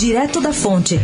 Direto da Fonte.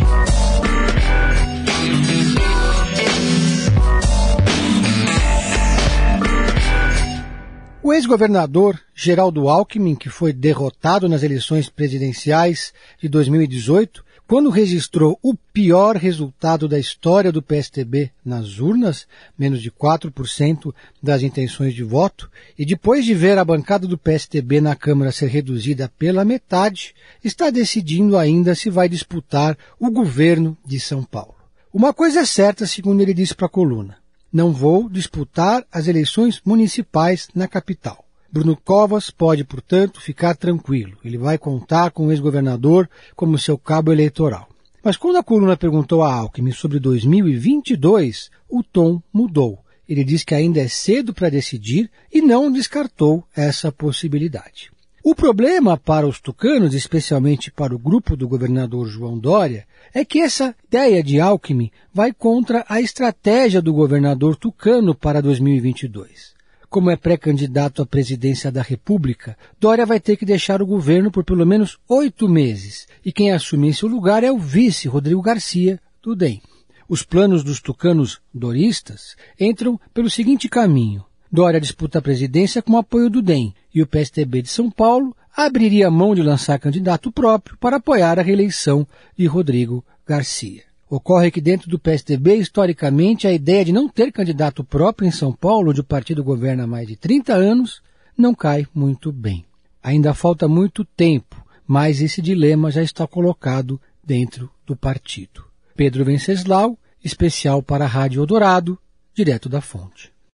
O ex-governador Geraldo Alckmin, que foi derrotado nas eleições presidenciais de 2018, quando registrou o pior resultado da história do PSTB nas urnas, menos de 4% das intenções de voto, e depois de ver a bancada do PSTB na Câmara ser reduzida pela metade, está decidindo ainda se vai disputar o governo de São Paulo. Uma coisa é certa, segundo ele disse para a coluna não vou disputar as eleições municipais na capital. Bruno Covas pode, portanto, ficar tranquilo. Ele vai contar com o ex-governador como seu cabo eleitoral. Mas quando a coluna perguntou a Alckmin sobre 2022, o tom mudou. Ele diz que ainda é cedo para decidir e não descartou essa possibilidade. O problema para os tucanos, especialmente para o grupo do governador João Dória, é que essa ideia de Alckmin vai contra a estratégia do governador tucano para 2022. Como é pré-candidato à presidência da República, Dória vai ter que deixar o governo por pelo menos oito meses, e quem assume seu lugar é o vice Rodrigo Garcia, do DEM. Os planos dos tucanos doristas entram pelo seguinte caminho. Dória disputa a presidência com o apoio do DEM e o PSTB de São Paulo abriria mão de lançar candidato próprio para apoiar a reeleição de Rodrigo Garcia. Ocorre que dentro do PSDB, historicamente, a ideia de não ter candidato próprio em São Paulo, onde o partido governa há mais de 30 anos, não cai muito bem. Ainda falta muito tempo, mas esse dilema já está colocado dentro do partido. Pedro Venceslau, especial para a Rádio Eldorado, direto da fonte.